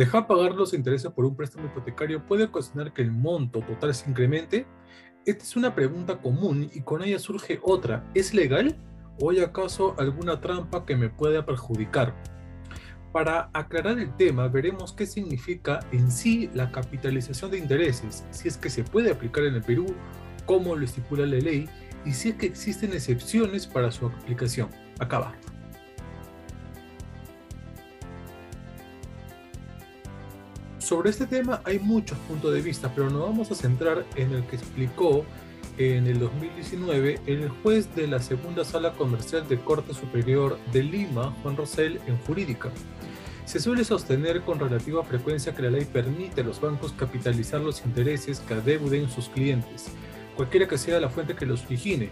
Dejar pagar los intereses por un préstamo hipotecario puede ocasionar que el monto total se incremente. Esta es una pregunta común y con ella surge otra. ¿Es legal o hay acaso alguna trampa que me pueda perjudicar? Para aclarar el tema, veremos qué significa en sí la capitalización de intereses, si es que se puede aplicar en el Perú, cómo lo estipula la ley y si es que existen excepciones para su aplicación. Acaba. Sobre este tema hay muchos puntos de vista, pero nos vamos a centrar en el que explicó en el 2019 el juez de la segunda sala comercial de Corte Superior de Lima, Juan Rosell, en jurídica. Se suele sostener con relativa frecuencia que la ley permite a los bancos capitalizar los intereses que adeuden sus clientes, cualquiera que sea la fuente que los origine,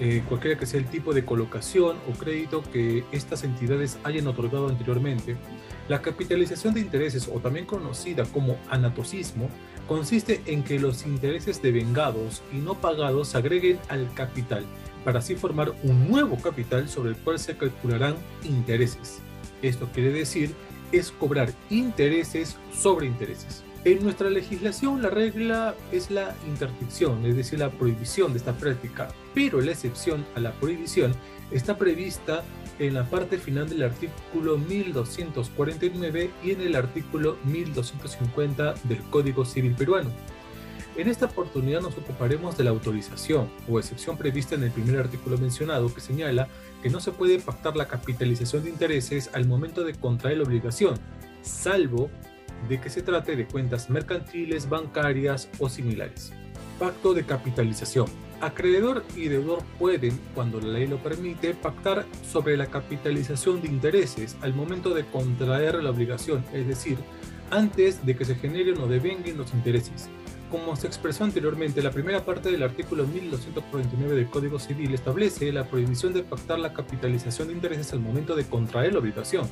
eh, cualquiera que sea el tipo de colocación o crédito que estas entidades hayan otorgado anteriormente, la capitalización de intereses, o también conocida como anatocismo, consiste en que los intereses devengados y no pagados se agreguen al capital, para así formar un nuevo capital sobre el cual se calcularán intereses. Esto quiere decir es cobrar intereses sobre intereses. En nuestra legislación la regla es la interdicción, es decir, la prohibición de esta práctica, pero la excepción a la prohibición está prevista en la parte final del artículo 1249 y en el artículo 1250 del Código Civil peruano. En esta oportunidad nos ocuparemos de la autorización o excepción prevista en el primer artículo mencionado que señala que no se puede pactar la capitalización de intereses al momento de contraer la obligación, salvo de que se trate de cuentas mercantiles, bancarias o similares. Pacto de capitalización. Acreedor y deudor pueden, cuando la ley lo permite, pactar sobre la capitalización de intereses al momento de contraer la obligación, es decir, antes de que se generen o devenguen los intereses. Como se expresó anteriormente, la primera parte del artículo 1249 del Código Civil establece la prohibición de pactar la capitalización de intereses al momento de contraer la obligación,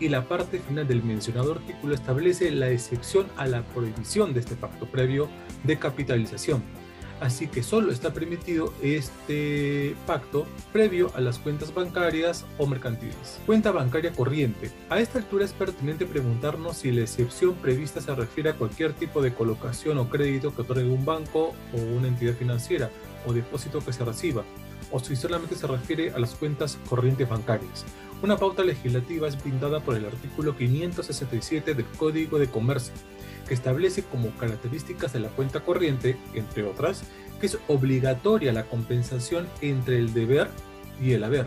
y la parte final del mencionado artículo establece la excepción a la prohibición de este pacto previo de capitalización. Así que solo está permitido este pacto previo a las cuentas bancarias o mercantiles. Cuenta bancaria corriente. A esta altura es pertinente preguntarnos si la excepción prevista se refiere a cualquier tipo de colocación o crédito que otorgue un banco o una entidad financiera o depósito que se reciba, o si solamente se refiere a las cuentas corrientes bancarias. Una pauta legislativa es brindada por el artículo 567 del Código de Comercio, que establece como características de la cuenta corriente, entre otras, que es obligatoria la compensación entre el deber y el haber,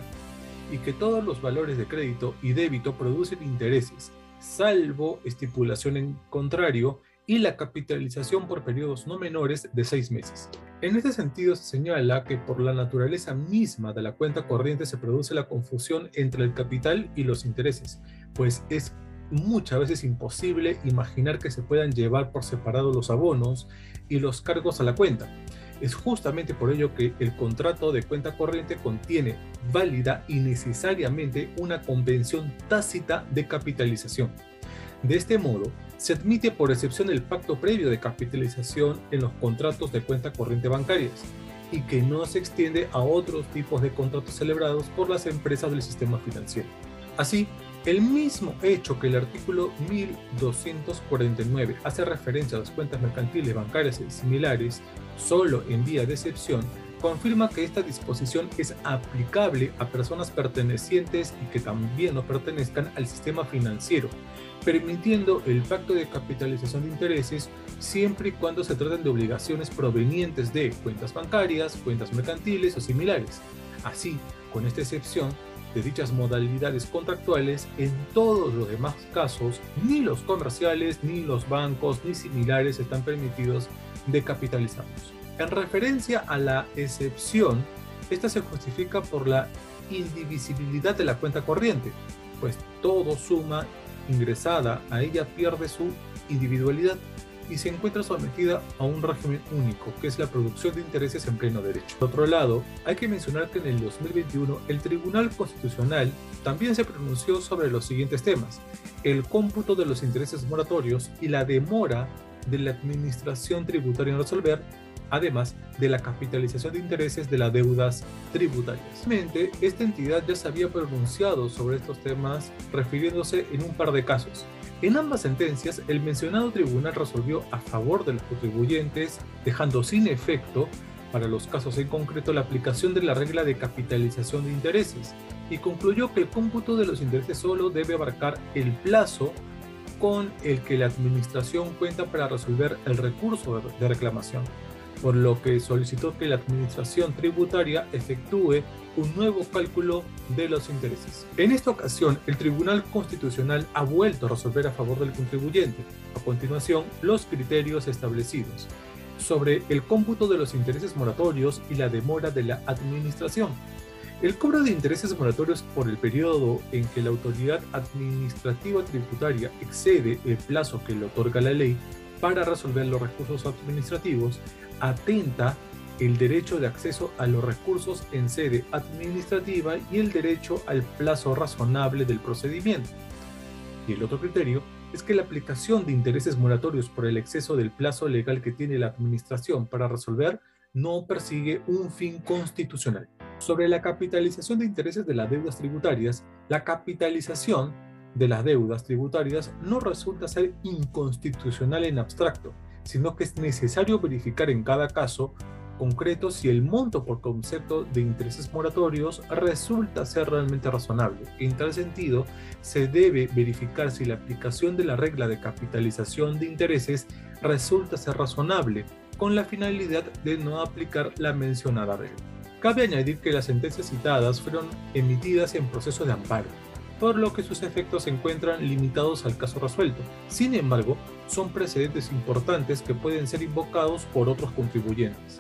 y que todos los valores de crédito y débito producen intereses, salvo estipulación en contrario, y la capitalización por periodos no menores de seis meses. En este sentido, se señala que por la naturaleza misma de la cuenta corriente se produce la confusión entre el capital y los intereses, pues es muchas veces imposible imaginar que se puedan llevar por separado los abonos y los cargos a la cuenta. Es justamente por ello que el contrato de cuenta corriente contiene válida y necesariamente una convención tácita de capitalización. De este modo, se admite por excepción el pacto previo de capitalización en los contratos de cuenta corriente bancarias y que no se extiende a otros tipos de contratos celebrados por las empresas del sistema financiero. Así, el mismo hecho que el artículo 1249 hace referencia a las cuentas mercantiles, bancarias similares solo en vía de excepción, confirma que esta disposición es aplicable a personas pertenecientes y que también no pertenezcan al sistema financiero, permitiendo el pacto de capitalización de intereses siempre y cuando se traten de obligaciones provenientes de cuentas bancarias, cuentas mercantiles o similares. Así, con esta excepción de dichas modalidades contractuales, en todos los demás casos, ni los comerciales, ni los bancos, ni similares están permitidos de capitalizarlos. En referencia a la excepción, esta se justifica por la indivisibilidad de la cuenta corriente, pues todo suma ingresada a ella pierde su individualidad y se encuentra sometida a un régimen único, que es la producción de intereses en pleno derecho. Por otro lado, hay que mencionar que en el 2021 el Tribunal Constitucional también se pronunció sobre los siguientes temas, el cómputo de los intereses moratorios y la demora de la administración tributaria en resolver además de la capitalización de intereses de las deudas tributarias. Esta entidad ya se había pronunciado sobre estos temas refiriéndose en un par de casos. En ambas sentencias, el mencionado tribunal resolvió a favor de los contribuyentes, dejando sin efecto, para los casos en concreto, la aplicación de la regla de capitalización de intereses, y concluyó que el cómputo de los intereses solo debe abarcar el plazo con el que la administración cuenta para resolver el recurso de reclamación, por lo que solicitó que la administración tributaria efectúe un nuevo cálculo de los intereses. En esta ocasión, el Tribunal Constitucional ha vuelto a resolver a favor del contribuyente. A continuación, los criterios establecidos sobre el cómputo de los intereses moratorios y la demora de la administración. El cobro de intereses moratorios por el periodo en que la autoridad administrativa tributaria excede el plazo que le otorga la ley para resolver los recursos administrativos atenta el derecho de acceso a los recursos en sede administrativa y el derecho al plazo razonable del procedimiento. Y el otro criterio es que la aplicación de intereses moratorios por el exceso del plazo legal que tiene la administración para resolver no persigue un fin constitucional. Sobre la capitalización de intereses de las deudas tributarias, la capitalización de las deudas tributarias no resulta ser inconstitucional en abstracto, sino que es necesario verificar en cada caso concreto si el monto por concepto de intereses moratorios resulta ser realmente razonable. En tal sentido, se debe verificar si la aplicación de la regla de capitalización de intereses resulta ser razonable, con la finalidad de no aplicar la mencionada regla. Cabe añadir que las sentencias citadas fueron emitidas en proceso de amparo, por lo que sus efectos se encuentran limitados al caso resuelto. Sin embargo, son precedentes importantes que pueden ser invocados por otros contribuyentes.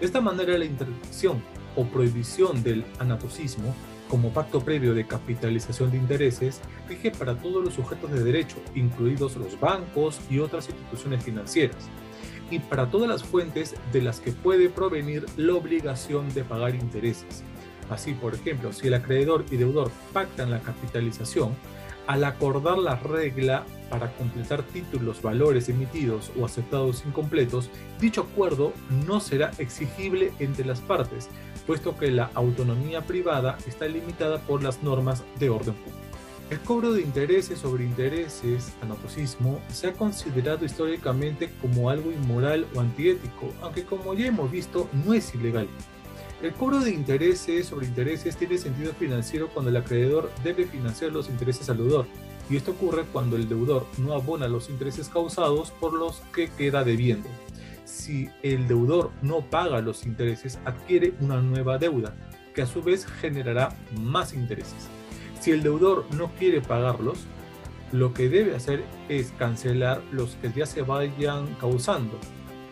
De esta manera, la interdicción o prohibición del anatocismo como pacto previo de capitalización de intereses rige para todos los sujetos de derecho, incluidos los bancos y otras instituciones financieras, y para todas las fuentes de las que puede provenir la obligación de pagar intereses. Así, por ejemplo, si el acreedor y deudor pactan la capitalización, al acordar la regla para completar títulos, valores emitidos o aceptados incompletos, dicho acuerdo no será exigible entre las partes, puesto que la autonomía privada está limitada por las normas de orden público. El cobro de intereses sobre intereses, anatocismo, se ha considerado históricamente como algo inmoral o antiético, aunque como ya hemos visto no es ilegal. El cobro de intereses sobre intereses tiene sentido financiero cuando el acreedor debe financiar los intereses al deudor, y esto ocurre cuando el deudor no abona los intereses causados por los que queda debiendo. Si el deudor no paga los intereses, adquiere una nueva deuda, que a su vez generará más intereses. Si el deudor no quiere pagarlos, lo que debe hacer es cancelar los que ya se vayan causando,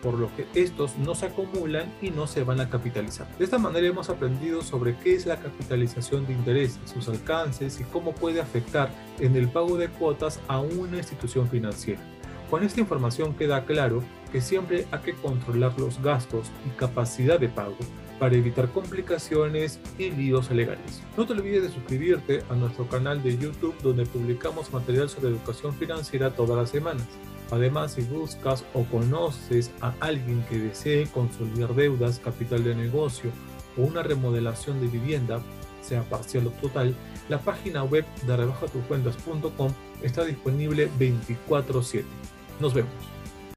por lo que estos no se acumulan y no se van a capitalizar. De esta manera hemos aprendido sobre qué es la capitalización de intereses, sus alcances y cómo puede afectar en el pago de cuotas a una institución financiera. Con esta información queda claro que siempre hay que controlar los gastos y capacidad de pago para evitar complicaciones y líos legales. No te olvides de suscribirte a nuestro canal de YouTube donde publicamos material sobre educación financiera todas las semanas. Además, si buscas o conoces a alguien que desee consolidar deudas, capital de negocio o una remodelación de vivienda, sea parcial o total, la página web de rebajatucuentas.com está disponible 24/7. Nos vemos.